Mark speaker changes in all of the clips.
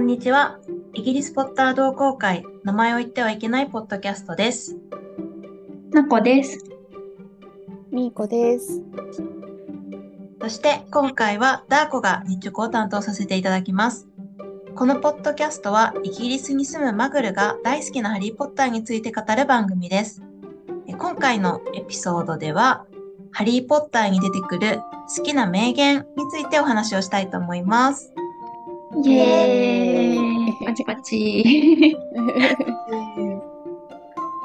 Speaker 1: んにちは。イギリスポッター同好会、名前を言ってはいけないポッドキャストです。
Speaker 2: なこです。
Speaker 3: みーこです。
Speaker 1: そして今回はダーコが日直を担当させていただきます。このポッドキャストはイギリスに住むマグルが大好きなハリー・ポッターについて語る番組です。え今回のエピソードでは、ハリー・ポッターに出てくる好きな名言についてお話をしたいと思います。
Speaker 2: イエーイ。パチパチ。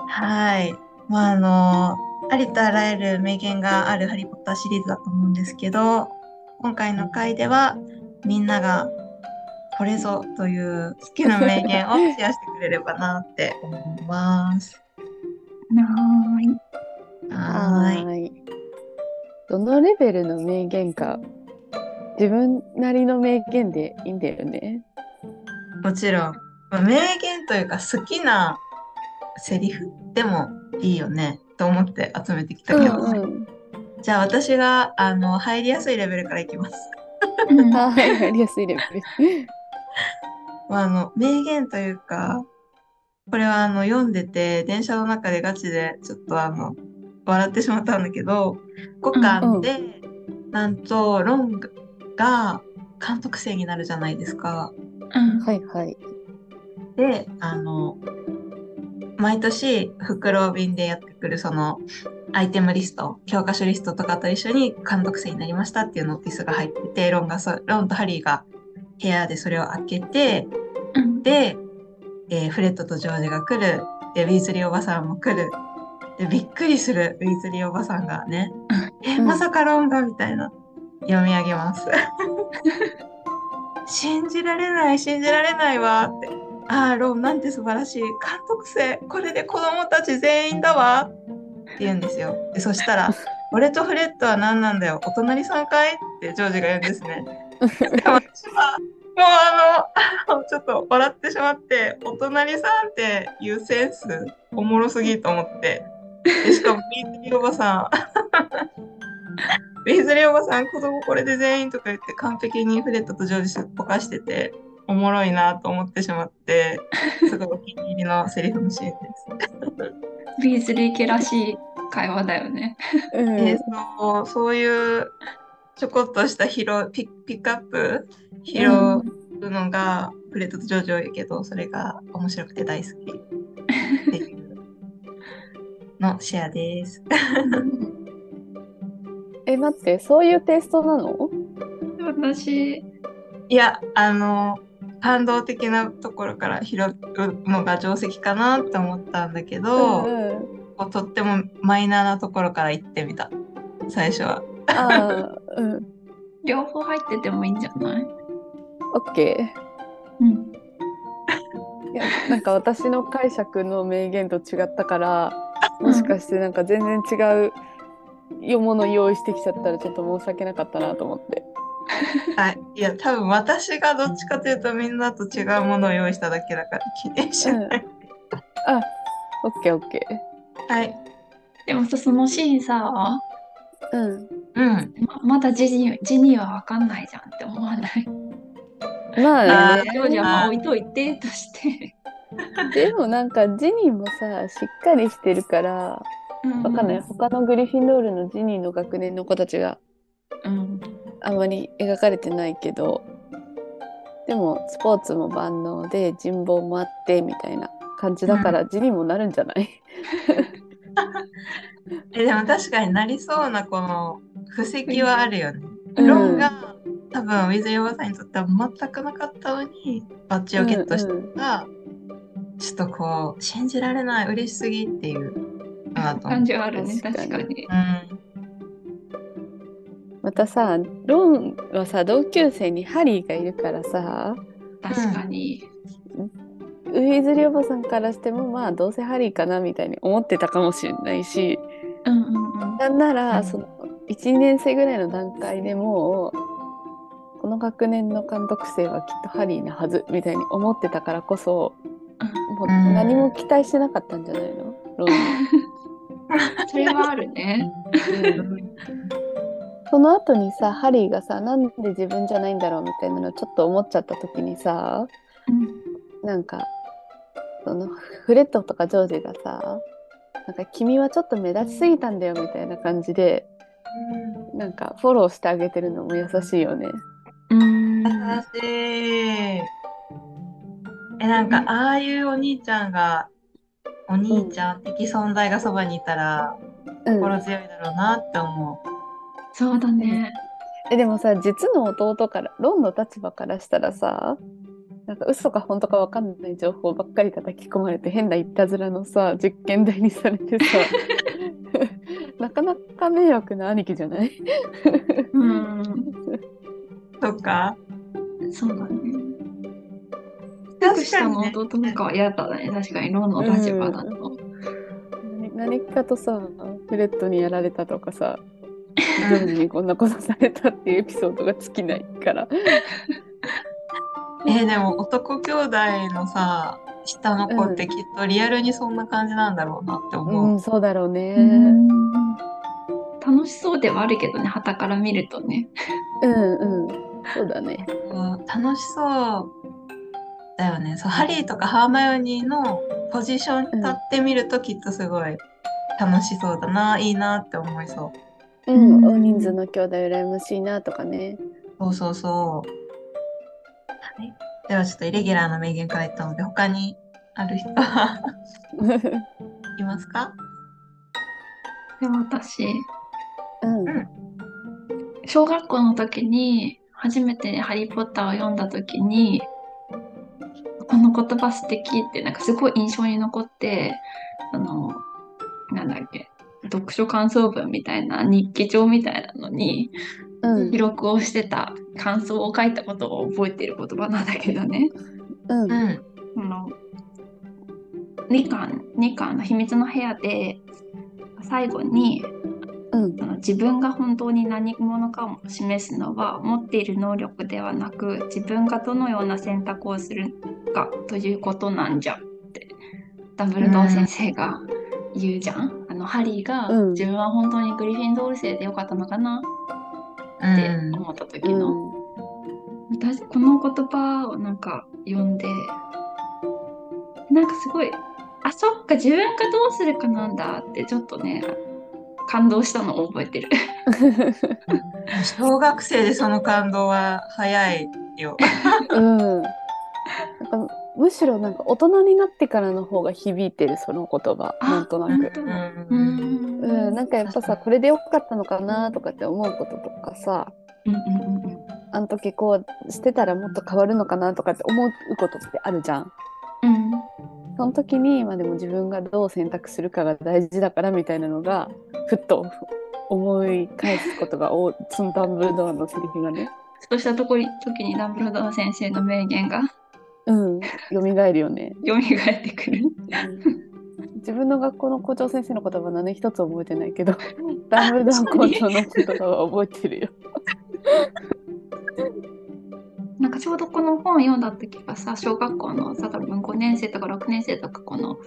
Speaker 1: はい。まあ、あの、ありとあらゆる名言があるハリー・ポッターシリーズだと思うんですけど、今回の回ではみんながこれぞという好きな名言をシェアしてくれればなって思います。
Speaker 2: は
Speaker 1: い。
Speaker 3: ーい。どのレベルの名言か、自分なりの名言でいいんだよね。
Speaker 1: もちろん、まあ名言というか好きなセリフでもいいよねと思って集めてきたけど、
Speaker 3: うん
Speaker 1: じゃあ私があの入りやすいレベルからいきます。
Speaker 2: い。
Speaker 3: うん。はい、やりやすいレベル。
Speaker 1: まあ、あの名言というかこれはあの読んでて電車の中でガチでちょっとあの笑ってしまったんだけど5巻で、なんとロンが監督生になるじゃないですか。
Speaker 2: うん。
Speaker 3: はいはい。
Speaker 1: であの毎年袋便でやってくるそのアイテムリスト教科書リストとかと一緒に監督生になりましたっていうノーティスが入っててロンがそロンとハリーが部屋でそれを開けて
Speaker 2: うん。
Speaker 1: で、えーフレットとジョージが来る。で、ウィーズリーおばさんも来る。で、びっくりするウィーズリーおばさんがね、え、
Speaker 3: うん
Speaker 1: まさかロンがみたいな。読み上げます。信じられない、信じられないわって。ああ、ロンなんて素晴らしい。監督生、これで子供たち全員だわ。って言うんですよ。で、そしたら、俺とフレットは何なんだよ。お隣さんかい？ってジョージが言うんですね。で私はもうあのちょっと笑ってしまってお隣さんっていうセンスおもろすぎと思ってでしかもウィーズリーおばさんウィーズリーおばさん子供これで全員とか言って完璧にフレッドとジョージすっぽかしてておもろいなと思ってしまって すごいお気に入りのセリフのシーンです。
Speaker 2: ウィーズリー家らしい会話だよね。
Speaker 3: うん
Speaker 1: でそうそういうちょこっとした拾うピピックアップ拾うのが、フレットとジョージ多いけどそれが面白くて大好きっていうのシェアです。
Speaker 3: え、待って、そういうテイストなの？
Speaker 2: 私、
Speaker 1: いやあの感動的なところから拾うのが定石かなって思ったんだけど、
Speaker 3: うん
Speaker 1: こうとってもマイナーなところから行ってみた最初は。
Speaker 3: ああ、うん。
Speaker 2: 両方入っててもいいんじゃない？
Speaker 3: オッケ
Speaker 2: うん。
Speaker 3: ー。いや、なんか私の解釈の名言と違ったから、もしかしてなんか全然違うよもの用意してきちゃったらちょっと申し訳なかったなと思って。
Speaker 1: あいや多分私がどっちかというとみんなと違うものを用意しただけだから記念しない。
Speaker 3: あ、オッケーオッケ
Speaker 1: はい。
Speaker 2: でもさ、そのシーンさ、
Speaker 3: ー。うん。
Speaker 1: うん。
Speaker 2: ままだジニージニーはわかんないじゃんって思わない？
Speaker 3: まあね。
Speaker 2: ジョージはまあ置いといてとして。
Speaker 3: でもなんかジニーもさ、しっかりしてるから、わかんない。他のグリフィンドールのジニーの学年の子たちが
Speaker 2: うん。
Speaker 3: あまり描かれてないけど、でもスポーツも万能で人望もあってみたいな感じだから、ジニーもなるんじゃない？
Speaker 1: えでも確かになりそうなこの布石はあるよね。
Speaker 3: うん
Speaker 1: ロンが多分ウィズリーおばさんにとっては全くなかったのにバッジをゲットしたのが、ちょっとこう信じられない嬉しすぎっていうのだと。
Speaker 2: 感じはあるね、
Speaker 3: 確かに
Speaker 2: 確かに。
Speaker 1: うん
Speaker 3: またさ、ロンはさ、同級生にハリーがいるからさ、
Speaker 2: 確かに。
Speaker 3: ウィズリーおばさんからしてもまあどうせハリーかなみたいに思ってたかもしれないし、
Speaker 2: うんうんうん。
Speaker 3: なんなら、
Speaker 1: うん
Speaker 3: その1年生ぐらいの段階でもうこの学年の監督生はきっとハリーなはずみたいに思ってたからこそもう
Speaker 1: うん
Speaker 3: 何も期待してなかったんじゃないの？ロンに
Speaker 2: それはあるね。
Speaker 3: その後にさハリーがさなんで自分じゃないんだろうみたいなのちょっと思っちゃった時にさ
Speaker 2: う
Speaker 3: なんかそのフレットとかジョージがさなんか君はちょっと目立ちすぎたんだよみたいな感じでなんかフォローしてあげてるのも優しいよね。
Speaker 2: うん。
Speaker 1: 優しい。え、なんか、ああいうお兄ちゃんが、お兄ちゃん的存在がそばにいたら、
Speaker 3: うん、
Speaker 1: 心強いだろうなって思
Speaker 2: そうだね。
Speaker 3: えでもさ実の弟からロンの立場からしたらさなんか嘘か本当か分かんない情報ばっかり叩き込まれて変ないたずらのさ実験台にされてさ なかなか迷惑な兄貴じゃない？
Speaker 2: うん。
Speaker 1: う。とか。
Speaker 2: そうだね。下の。弟とかは嫌だね。確かに、ロンの立場だと。
Speaker 3: 何何かとさフレットにやられたとかさ ジョージにこんなことされたっていうエピソードが尽きないから
Speaker 1: えーでも男兄弟のさ、下の子ってきっとリアルにそんな感じなんだろうなって思う。
Speaker 3: うんそうだろうね
Speaker 2: うん楽しそうではあるけどね、旗から見るとね。
Speaker 3: うんうんそうだね
Speaker 1: うん楽しそうだよね。そう、ハリーとかハーマイオニーのポジションに立ってみるときっとすごい楽しそうだな、いいなって思いそう。
Speaker 3: うん、
Speaker 2: うん。
Speaker 3: 大人数の兄弟羨ましいなとかね。
Speaker 1: そうそうそう。はい、ではちょっとイレギュラーな名言から言ったので、他にある人 いますか？
Speaker 2: でも私、
Speaker 3: うん。
Speaker 2: 小学校の時に初めてハリー・ポッターを読んだ時にこの言葉素敵ってなんかすごい印象に残ってあのなんだっけ読書感想文みたいな日記帳みたいなのに
Speaker 3: うん。
Speaker 2: 記録をしてた感想を書いたことを覚えている言葉なんだけどね。
Speaker 3: うん。
Speaker 1: うん。
Speaker 2: あの2巻2巻の秘密の部屋で最後に
Speaker 3: うん。
Speaker 2: 自分が本当に何者かを示すのは持っている能力ではなく自分がどのような選択をするかということなんじゃってダンブルドア先生が言うじゃん？あのハリーが
Speaker 3: うん。
Speaker 2: 自分は本当にグリフィンドール生でよかったのかな？って
Speaker 1: うん。
Speaker 2: 思った時の、私この言葉をなんか読んでなんかすごいあそっか自分がどうするかなんだってちょっとね感動したのを覚えてる。
Speaker 1: 小学生でその感動は早いよ。
Speaker 3: うん。なんかむしろなんか大人になってからの方が響いてるその言葉
Speaker 2: あ
Speaker 3: なんとなく。
Speaker 1: う
Speaker 2: うんん
Speaker 3: うん、なんかやっぱさこれでよかったのかなとかって思うこととかさ
Speaker 2: うんうんうんうん
Speaker 3: あの時こうしてたらもっと変わるのかなとかって思うことってあるじゃん。
Speaker 2: うん
Speaker 3: その時に、まあ、でも自分がどう選択するかが大事だからみたいなのがふっと思い返すことが多いそのダンブルドアのセリフがね、
Speaker 2: そうしたところ時にダンブルドア先生の名言が
Speaker 3: うん、蘇るよね。
Speaker 2: 蘇ってくる。
Speaker 3: 自分の学校の校長先生の言葉何一つ覚えてないけどダンブルドア校長の言葉は覚えてるよ。
Speaker 2: ちょうどこの本を読んだ時がさ小学校のさ多分5年生とか6年生とかこの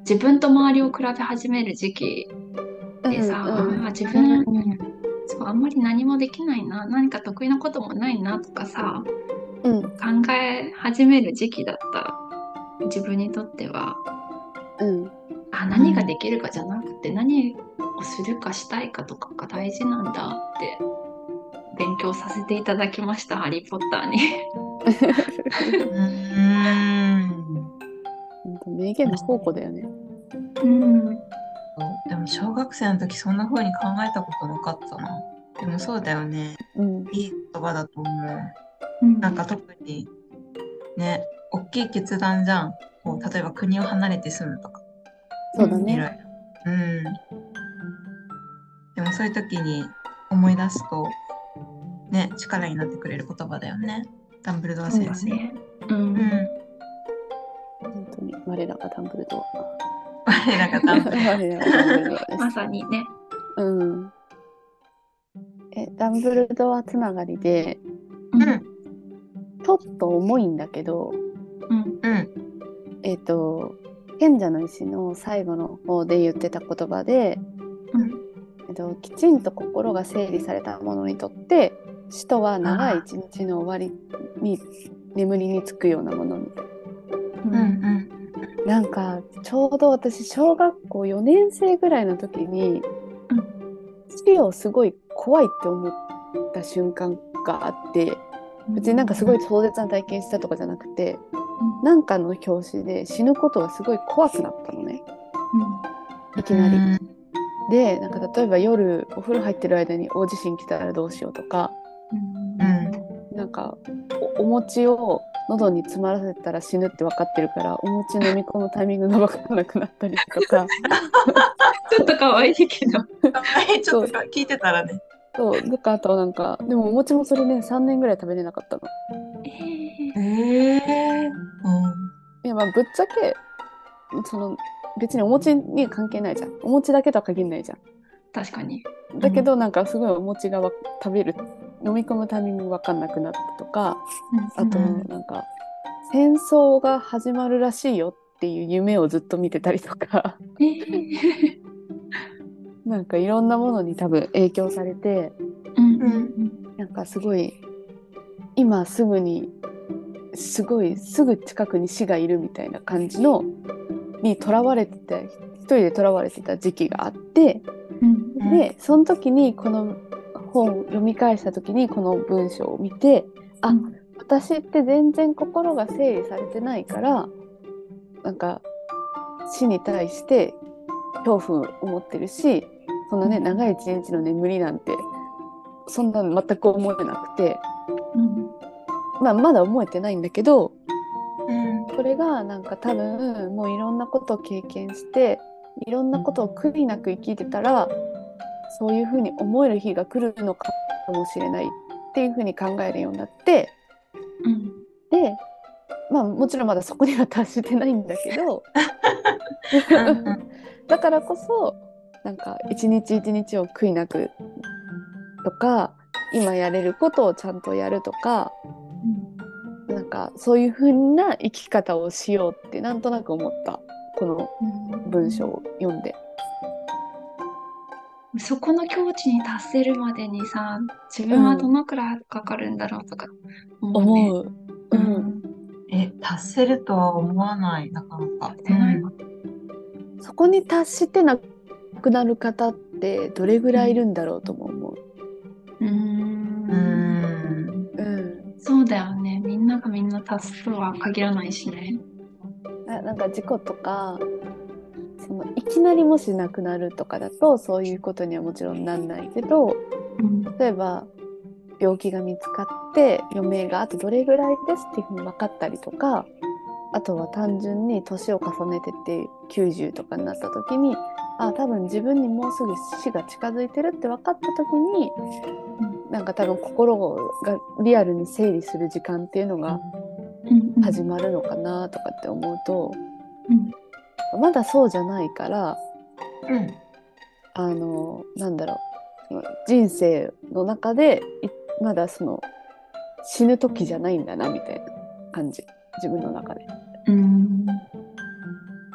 Speaker 2: 自分と周りを比べ始める時期でさ、
Speaker 3: うんうん。
Speaker 2: あ自分、そうあんまり何もできないな何か得意なこともないなとかさ
Speaker 3: うん。
Speaker 2: 考え始める時期だった自分にとっては。
Speaker 3: うん。
Speaker 2: あ何ができるかじゃなくて何をするかしたいかとかが大事なんだって勉強させていただきました「ハリー・ポッターに」
Speaker 1: うん。
Speaker 3: 名言の宝庫だよね。
Speaker 2: うん
Speaker 1: でも小学生の時そんな風に考えたことなかったな。でもそうだよね。
Speaker 3: うん
Speaker 1: いい言葉だと思う。
Speaker 2: うん
Speaker 1: なんか特にね、大きい決断じゃん。こう例えば国を離れて住むとか。
Speaker 3: そうだね。。
Speaker 1: うん。でもそういう時に思い出すと、ね、力になってくれる言葉だよね。ダンブルドア先生。
Speaker 2: うん
Speaker 1: うん。
Speaker 3: 本当に我らがダンブルドア。
Speaker 1: 我らがダンブルドア。
Speaker 2: まさにね。
Speaker 3: うん。え、ダンブルドアつながりで、
Speaker 2: うん
Speaker 1: うん
Speaker 3: ちょっと重いんだけど、
Speaker 2: うん
Speaker 1: うん。
Speaker 3: えっ、と、賢者の石の最後の方で言ってた言葉で、
Speaker 2: うん
Speaker 3: えっと、きちんと心が整理されたものにとって死とは長い一日の終わりに眠りにつくようなものみたい
Speaker 2: う
Speaker 1: うん。うん
Speaker 3: なんかちょうど私小学校4年生ぐらいの時に、死をすごい怖いって思った瞬間があって別になんかすごい壮絶な体験したとかじゃなくてなんかの表紙で死ぬことがすごい怖くなったのね。いきなり。でなんか例えば夜お風呂入ってる間に大地震来たらどうしようとか
Speaker 1: うん
Speaker 3: なんかおお餅を喉に詰まらせたら死ぬって分かってるからお餅飲み込むタイミングが分からなくなったりとか
Speaker 2: ちょっと可愛いけど。
Speaker 1: かわいいちょっと聞いてたらね。
Speaker 3: そうなんかあとなんかでもお餅もそれね3年ぐらい食べれなかったの。
Speaker 2: えー
Speaker 1: ええうん
Speaker 3: いやまあぶっちゃけその別にお餅には関係ないじゃんお餅だけとは限らないじゃん。
Speaker 2: 確かに。
Speaker 3: だけどなんかすごいお餅がわ食べる飲み込むタイミング分かんなくなったとかあと
Speaker 1: うん。
Speaker 3: なんか戦争が始まるらしいよっていう夢をずっと見てたりとか。
Speaker 2: えー。
Speaker 3: なんかいろんなものに多分影響されて
Speaker 2: うん。うん。
Speaker 3: なんかすごい今すぐにすごいすぐ近くに死がいるみたいな感じのにとらわれてて一人でとらわれてた時期があって
Speaker 2: うん
Speaker 1: うん。
Speaker 3: でその時にこの本を読み返した時にこの文章を見てあ
Speaker 2: うん。
Speaker 3: 私って全然心が整理されてないからなんか死に対して恐怖を持ってるしそんなね長い一日の眠りなんてそんなの全く思えなくて、
Speaker 2: うん。
Speaker 3: まあ、まだ思えてないんだけど
Speaker 1: うん。
Speaker 3: これがなんか多分もういろんなことを経験していろんなことを悔いなく生きてたらそういうふうに思える日が来るのかもしれないっていうふうに考えるようになって
Speaker 2: うん。
Speaker 3: でまあもちろんまだそこには達してないんだけど
Speaker 1: うん
Speaker 3: だからこそなんか一日一日を悔いなくとか今やれることをちゃんとやるとかなんかそういう風な生き方をしようってなんとなく思ったこの文章を読んで。
Speaker 2: そこの境地に達せるまでにさ、自分はどのくらいかかるんだろうとか思うね。
Speaker 3: 思う。
Speaker 2: う
Speaker 3: うん
Speaker 2: ん。
Speaker 1: え、達せるとは思わない、なかなか。
Speaker 2: 達せない
Speaker 3: そこに達してなくなる方ってどれぐらいいるんだろうとも思う。
Speaker 2: う
Speaker 1: んん。
Speaker 3: うん、
Speaker 2: そうだよね。みんながみんな達すとは限らないしね。
Speaker 3: あなんか事故とかそのいきなりもしなくなるとかだとそういうことにはもちろんなんないけど
Speaker 2: うん。
Speaker 3: 例えば病気が見つかって余命があとどれぐらいですっていうふうに分かったりとかあとは単純に年を重ねてって90とかになった時にあ多分自分にもうすぐ死が近づいてるって分かった時になんか多分心がリアルに整理する時間っていうのが
Speaker 2: うん。
Speaker 3: 始まるのかなとかって思うと、
Speaker 2: うん
Speaker 3: まだそうじゃないから
Speaker 1: うん。
Speaker 3: あのなんだろう人生の中でいまだその死ぬ時じゃないんだなみたいな感じ自分の中で。
Speaker 2: うん。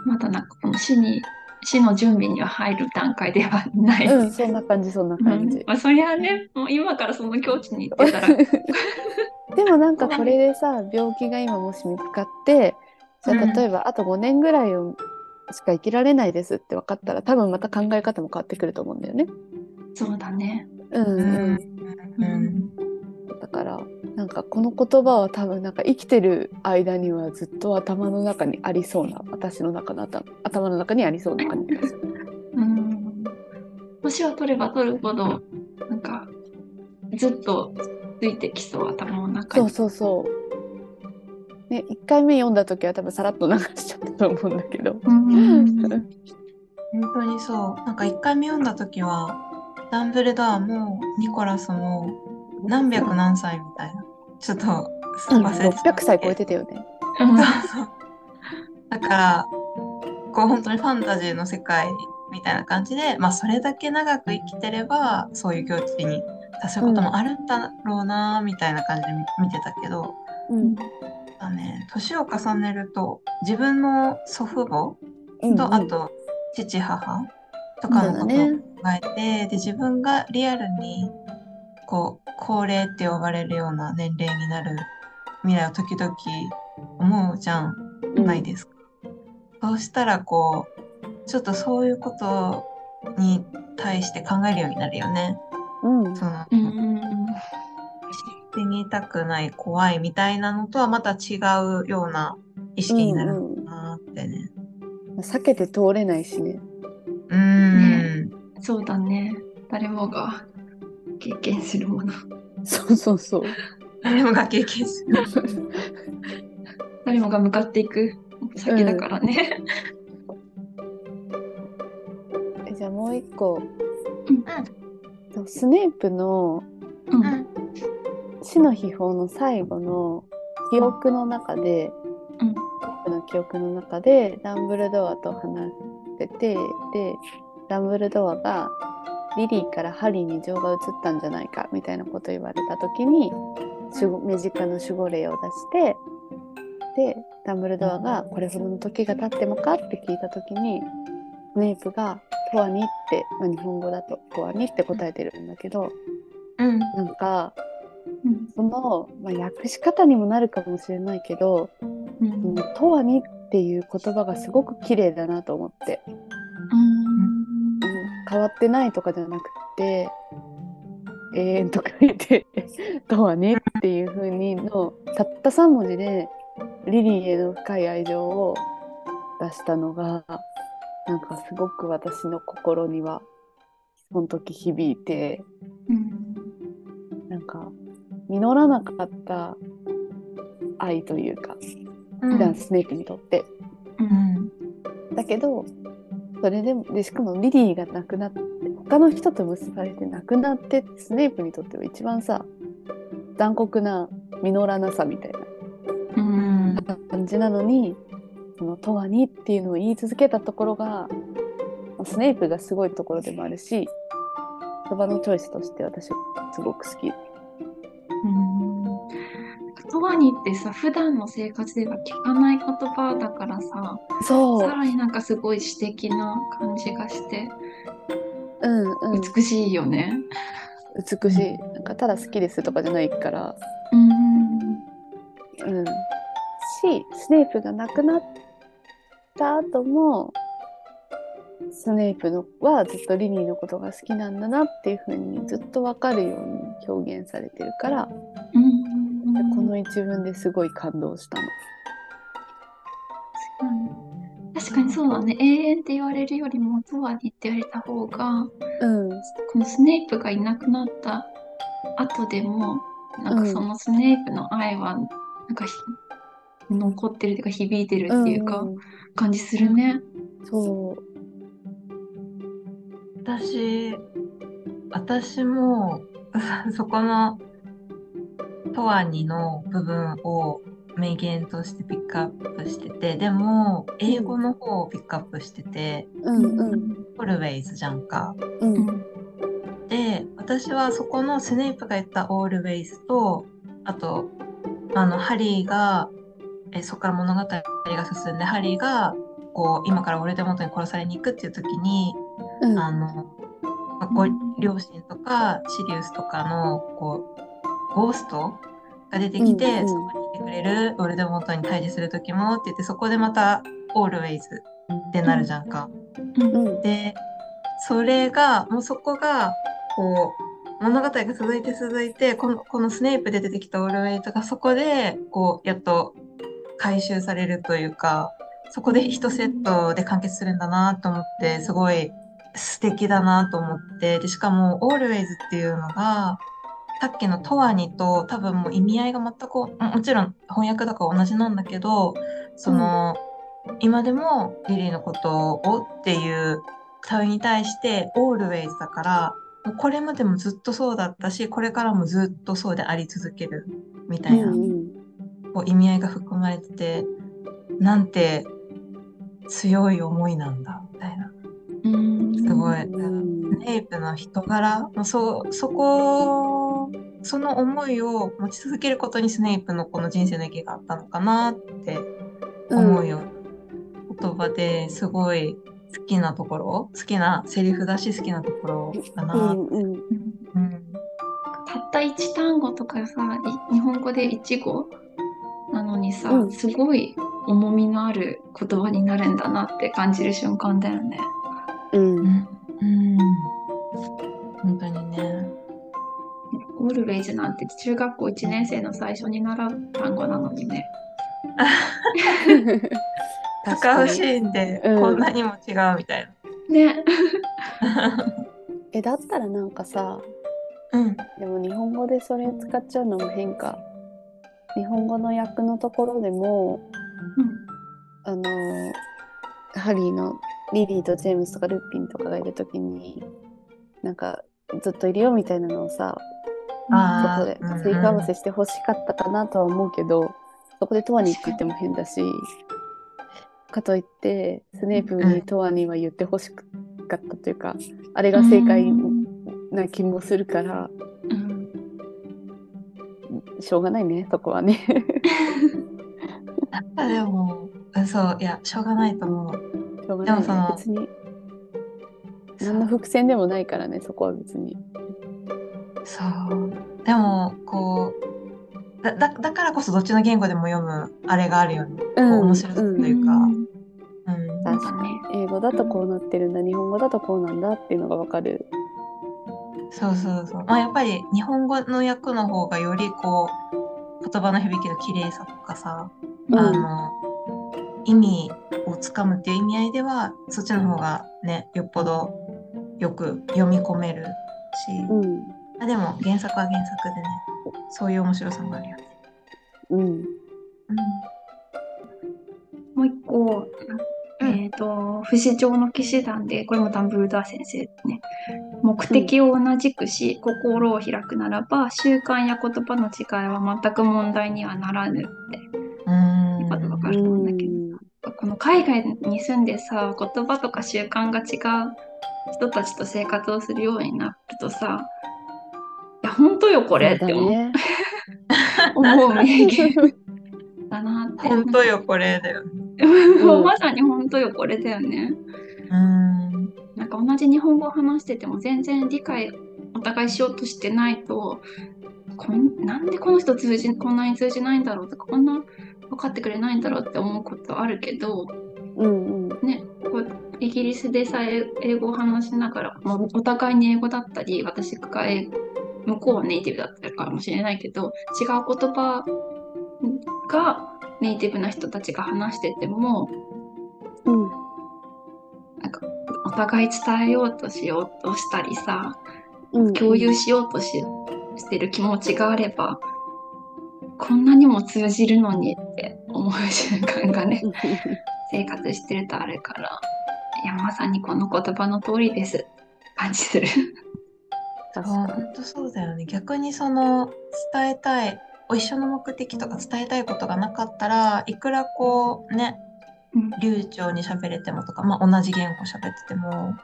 Speaker 2: まだなんかこの死に、死の準備には入る段階ではない。
Speaker 3: うんそんな感じそんな感じ。
Speaker 2: まあ、そりゃね、もう今からその境地に行ってたら、
Speaker 3: でもなんかこれでさ病気が今もし見つかってじゃ例えばあと5年ぐらいをしか生きられないですって分かったら多分また考え方も変わってくると思うんだよね。
Speaker 2: そうだね。
Speaker 3: うんうん。
Speaker 1: うん。
Speaker 3: だからなんかこの言葉は多分なんか生きてる間にはずっと頭の中にありそうな私の中の頭頭の中にありそうな感じがする。
Speaker 2: うん。年を取れば取るほど、なん。か、ずっとついてきそう、頭の中に。
Speaker 3: そうそうそう。ね、1回目読んだ時は多分さらっと流しちゃったと思うんだけど。
Speaker 2: うん。
Speaker 1: 本当にそう。なんか一回目読んだ時は、ダンブルドアもニコラスも何百何歳みたいな。ちょっと
Speaker 3: うん
Speaker 1: 忘れてた
Speaker 3: 600歳超えてたよね。
Speaker 1: だから、こう本当にファンタジーの世界みたいな感じで、まあそれだけ長く生きてれば、そういう境地に達することもあるんだろうな、みたいな感じで見見てたけど、
Speaker 3: うん
Speaker 1: だね、年を重ねると、自分の祖父母
Speaker 3: うん
Speaker 1: と、あと父母とかのことを考えて、で自分がリアルにこう高齢って呼ばれるような年齢になる未来を時々思うじゃん。ないですか。そうしたらこうちょっとそういうことに対して考えるようになるよね。
Speaker 3: うん
Speaker 1: その
Speaker 2: うん
Speaker 1: 死にたくない怖いみたいなのとはまた違うような意識になるのかなってね。
Speaker 3: 避けて通れないしね。
Speaker 1: うーん。
Speaker 2: そうだね。誰もが経験するもの。
Speaker 3: そうそうそう。
Speaker 1: 誰もが経験する。
Speaker 2: 誰もが向かっていく先だからね。
Speaker 3: えじゃあもう一個。
Speaker 2: うん
Speaker 3: とスネープの
Speaker 2: うん。
Speaker 1: うん
Speaker 3: 死の秘宝の最後の記憶の中で、
Speaker 2: うん
Speaker 3: スネープの記憶の中でダンブルドアと話しててでダンブルドアがリリーからハリーに情が移ったんじゃないかみたいなこと言われた時に守護目近の守護霊を出してでダンブルドアがこれほどの時が経ってもかって聞いた時にスネープが「トワニ」って、まあ、日本語だと「トワニ」って答えてるんだけど
Speaker 1: うん。
Speaker 3: なんか
Speaker 2: うん。
Speaker 3: その、まあ、訳し方にもなるかもしれないけど
Speaker 2: うん「
Speaker 3: とわに」っていう言葉がすごく綺麗だなと思って、
Speaker 2: うん。
Speaker 3: うん。変わってないとかじゃなくて永遠と書いて「とわに」っていう風にのたった3文字でリリーへの深い愛情を出したのがなんかすごく私の心にはその時響いて。
Speaker 2: うん。
Speaker 3: なんか実らなかった愛というか、
Speaker 1: うん
Speaker 3: スネープにとって
Speaker 2: う
Speaker 1: うんん。
Speaker 3: だけどそれでもでしかもリリーが亡くなって他の人と結ばれて亡くなってスネープにとっては一番さ残酷な実らなさみたい
Speaker 2: うん
Speaker 3: な感じなのにその「とわに」っていうのを言い続けたところがスネープがすごいところでもあるし言葉のチョイスとして私はすごく好き。
Speaker 2: とわにってさ普段の生活では聞かない言葉だからさ
Speaker 3: そう。
Speaker 2: さらになんかすごい詩的な感じがして
Speaker 3: うんうん、
Speaker 2: 美しいよね。
Speaker 3: 美しい。なんかただ好きですとかじゃないから、
Speaker 2: うん
Speaker 3: うん、しスネープが亡くなった後もスネープのはずっとリニーのことが好きなんだなっていう風にずっと分かるように表現されてるから、
Speaker 2: うん
Speaker 3: でこの一文ですごい感動したの。
Speaker 2: うん確かにそうだね。永遠って言われるよりもとわにって言われた方が
Speaker 3: うん。
Speaker 2: このスネープがいなくなった後でもなんかそのスネープの愛はなんかひ残ってるというか響いてるっていうか
Speaker 3: んん
Speaker 2: 感じするね。
Speaker 3: そう
Speaker 1: 私、私も そこのトワニの部分を名言としてピックアップしてて、でも英語の方をピックアップしてて、
Speaker 3: うんうん
Speaker 1: always じゃんか。
Speaker 3: うん
Speaker 2: うん
Speaker 1: で、私はそこのスネープが言った always と、あと、あの、ハリーが、えそこから物語が進んで、ハリーが、こう、今から俺で元に殺されに行くっていう時に、
Speaker 3: うん。
Speaker 1: あの、まあご両親とかシリウスとかのこうゴーストが出てきて、
Speaker 3: うんうん。
Speaker 1: そこにいてくれる俺でも元に対峙する時もって言ってそこでまた always ってなるじゃんか。
Speaker 2: うん。
Speaker 3: うん。
Speaker 1: でそれがもうそこがこう物語が続いて続いてこのこのスネープで出てきた always がそこでこうやっと回収されるというかそこで一セットで完結するんだなと思ってすごい素敵だなと思って。でしかも always っていうのがさっきのトワニと多分もう意味合いが全くももちろん翻訳だから同じなんだけどその、今でもリリーのことをっていう問いに対して always だからもうこれまでもずっとそうだったしこれからもずっとそうであり続けるみたいな、
Speaker 3: うん。
Speaker 1: こう意味合いが含まれててなんて強い思いなんだみたいな。
Speaker 2: うん
Speaker 1: すごい。
Speaker 3: うん。
Speaker 1: ネイプの人柄？もうそそこその思いを持ち続けることにスネイプのこの人生の意義があったのかなって思うような言葉ですごい好きなところ？好きなセリフだし好きなところだ
Speaker 3: う
Speaker 1: な。
Speaker 3: んうん
Speaker 2: うん。
Speaker 1: うん。
Speaker 2: たった一単語とかさい日本語で一語なのにさ、
Speaker 3: うん。
Speaker 2: すごい重みのある言葉になるんだなって感じる瞬間だよね。
Speaker 3: うん
Speaker 1: うん。うん。本当にね。
Speaker 2: オールウェイズなんて中学校1年生の最初に習う単語なのにね。
Speaker 1: 使うシーンで
Speaker 3: うん
Speaker 1: こんなにも違うみたい
Speaker 2: ね。
Speaker 1: な。
Speaker 3: えだったらなんかさ
Speaker 1: うん。
Speaker 3: でも日本語でそれ使っちゃうのも変か日本語の訳のところでもあのハリーのリリーとジェームスとかルッピンとかがいる時になんかずっといるよみたいなのをさ
Speaker 1: あ
Speaker 3: そこで
Speaker 1: うんうん
Speaker 3: セリフ合わせして欲しかったかなとは思うけど、そこでトワニーって言っても変だしかといってスネープにトワニーは言って欲しかったというか、あれが正解
Speaker 2: うん
Speaker 3: な気もするから、
Speaker 2: うん
Speaker 3: しょうがないねそこはね。
Speaker 1: あでも、そう、いや、しょうがないと思う。
Speaker 3: がないね
Speaker 1: でもその
Speaker 3: 別に何の伏線でもないからねそこは別に。
Speaker 1: そう。でも、こう、だだだからこそどっちの言語でも読むあれがあるよね。こう面白さというか。
Speaker 2: うん
Speaker 1: うん。
Speaker 3: 確かに英語だとこうなってるんだ日本語だとこうなんだっていうのがわかる。
Speaker 1: そうそうそう。まあやっぱり日本語の訳の方がよりこう、言葉の響きの綺麗さとかさ、
Speaker 3: うん
Speaker 1: あの、意味をつかむっていう意味合いでは、そっちの方がね、よっぽどよく読み込めるし、
Speaker 3: うん。
Speaker 1: あでも原作は原作でね、そういう面白さもあるよね。
Speaker 3: うん。
Speaker 2: もう一個、
Speaker 1: うん。
Speaker 2: えっ、と、不死鳥の騎士団で、これもダンブルドア先生ね。目的を同じくし、心を開くならば、習慣や言葉の違いは全く問題にはならぬって。
Speaker 1: うん。
Speaker 2: いうことがあ
Speaker 3: う
Speaker 2: るんだけど、
Speaker 3: ん
Speaker 2: この海外に住んでさ、言葉とか習慣が違う人たちと生活をするようになるとさ、いや、本当よ、これって思う,、
Speaker 3: ね。
Speaker 2: 思う名言だなって。
Speaker 1: 本当よ、これだよ
Speaker 2: まさに本当よ、これだよね。
Speaker 1: うん。
Speaker 2: なんか同じ日本語を話してても全然理解お互いしようとしてないとこんなんでこの人通じこんなに通じないんだろうとかこんな分かってくれないんだろうって思うことあるけど
Speaker 3: うんうん。
Speaker 2: ねこうイギリスでさえ英語を話しながら、まあ、お互いに英語だったり私が英向こうはネイティブだったかもしれないけど違う言葉がネイティブな人たちが話してても
Speaker 3: うん。
Speaker 2: なんかお互い伝えようとしようとしたりさ
Speaker 3: うん
Speaker 2: 共有しようとししてる気持ちがあればこんなにも通じるのにって思う瞬間がね 生活してるとあるからいやまさにこの言葉の通りです感じする。
Speaker 1: 本当そうだよね。逆にその伝えたい、お一緒の目的とか伝えたいことがなかったらいくらこうね、
Speaker 2: うん
Speaker 1: 流暢に喋れてもとか、まあ、同じ言語喋ってても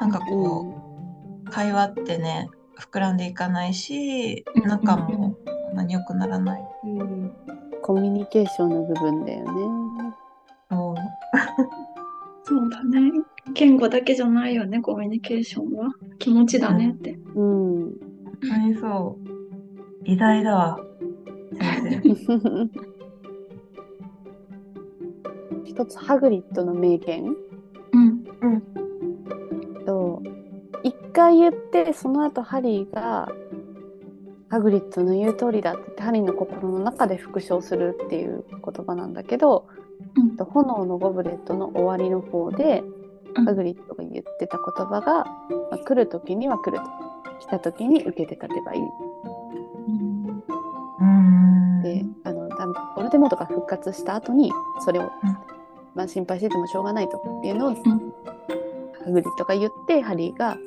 Speaker 1: なんかこう、会話ってね膨らんでいかないし
Speaker 2: うん
Speaker 1: 仲もそんなに良くならない。
Speaker 3: うんコミュニケーションの部分だよね。
Speaker 1: そう
Speaker 2: そうだね言語だけじゃないよねコミュニケーションは気持ちだねって。
Speaker 3: うん。
Speaker 1: 本当にそう偉大だわ先生。
Speaker 3: 一つハグリッドの名言
Speaker 2: うん
Speaker 3: と一回言ってその後ハリーがハグリッドの言う通りだって言ってハリーの心の中で復唱するっていう言葉なんだけど、
Speaker 2: うん。
Speaker 3: と炎のゴブレットの終わりの方で、
Speaker 2: うん。
Speaker 3: ハグリッドが言ってた言葉が、まあ来る時には来ると。来た時に受けて立てばいい。
Speaker 1: うん。
Speaker 3: であの多分ボルデモートが復活した後にそれを、まあ、心配しててもしょうがないと。いうのを、ハグリッドが言ってハリーが、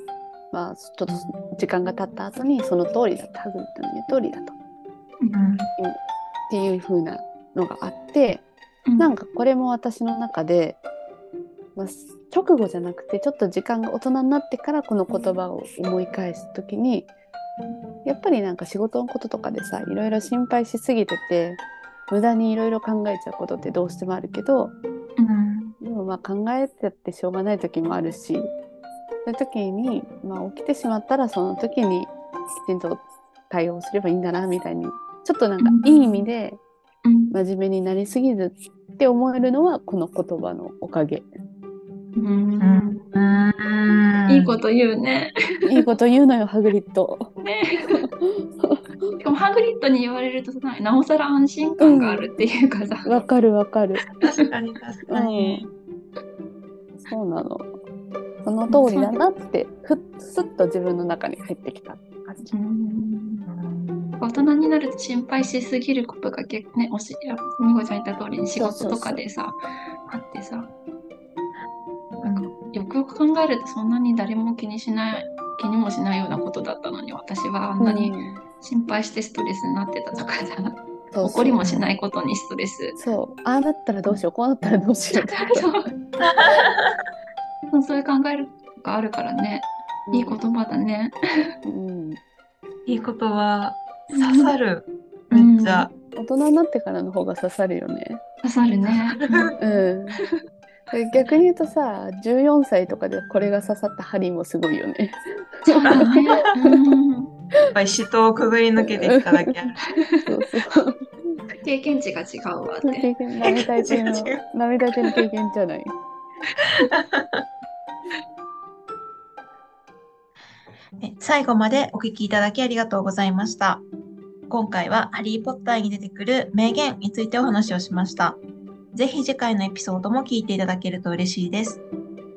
Speaker 3: まあ、ちょっと時間が経った後にその通りだとハグリッドの言う通りだと。っ
Speaker 1: うん。
Speaker 3: ていう風なのがあってなんかこれも私の中で、まあ、直後じゃなくてちょっと時間が大人になってからこの言葉を思い返す時にやっぱりなんか仕事のこととかでさいろいろ心配しすぎてて無駄にいろいろ考えちゃうことってどうしてもあるけど
Speaker 1: うん。
Speaker 3: でもまあ考えてってしょうがない時もあるしそういう時に、まあ、起きてしまったらその時にきちんと対応すればいいんだなみたいにちょっとなんか
Speaker 2: うん
Speaker 3: いい意味で
Speaker 2: うん
Speaker 3: 真面目になりすぎずって思えるのはこの言葉のおかげ。
Speaker 2: うん
Speaker 1: うん
Speaker 2: いいこと言うね。
Speaker 3: いいこと言うのよハグリッド。
Speaker 2: ねしかもハグリッドに言われるとさなおさら安心感があるっていうかさ、
Speaker 3: わかるわかる。
Speaker 1: 確かに確かに。
Speaker 3: そうなの。その通りだなってふっすっと自分の中に入ってきた感じ。
Speaker 2: うん大人になると心配しすぎることが結構ねおしみほちゃん言った通りに仕事とかでさあってさなんかよくよく考えるとそんなに誰も気にしない気にもしないようなことだったのに私はあんなに
Speaker 3: うん
Speaker 2: 心配してストレスになってたとかさ、
Speaker 3: そう
Speaker 2: 怒りもしないことにストレス。
Speaker 3: そう。ああだったらどうしよう、こうなったらどうしよう。
Speaker 2: そ うそういう考えがあるからねいい言葉だね。
Speaker 3: うん。
Speaker 1: いいことは刺さる。めっちゃ。
Speaker 3: 大人になってからの方が刺さるよね。
Speaker 2: 刺さるね。
Speaker 3: うん。で逆に言うとさ、14歳とかでこれが刺さった針もすごいよね。
Speaker 2: そうだね。うん
Speaker 1: やっぱり死闘をくぐり抜けてきただけある。
Speaker 3: そうそう。
Speaker 2: 経験値が違うわって。
Speaker 3: 経験、涙大抵の
Speaker 1: 違う違う、
Speaker 3: 涙大抵の経験じゃない。
Speaker 1: 最後までお聞きいただきありがとうございました。今回はハリー・ポッターに出てくる名言についてお話をしました。ぜひ次回のエピソードも聞いていただけると嬉しいです。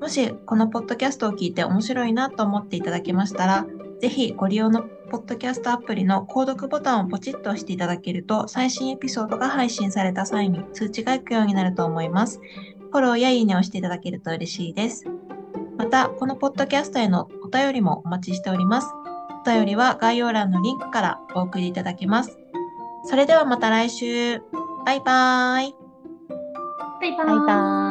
Speaker 1: もしこのポッドキャストを聞いて面白いなと思っていただけましたら、ぜひご利用のポッドキャストアプリの購読ボタンをポチッと押していただけると最新エピソードが配信された際に通知が行くようになると思います。フォローやいいねをしていただけると嬉しいです。また、このポッドキャストへのお便りもお待ちしております。お便りは概要欄のリンクからお送りいただけます。それではまた来週。バイバーイ。
Speaker 2: バイバ
Speaker 3: バイバーイ。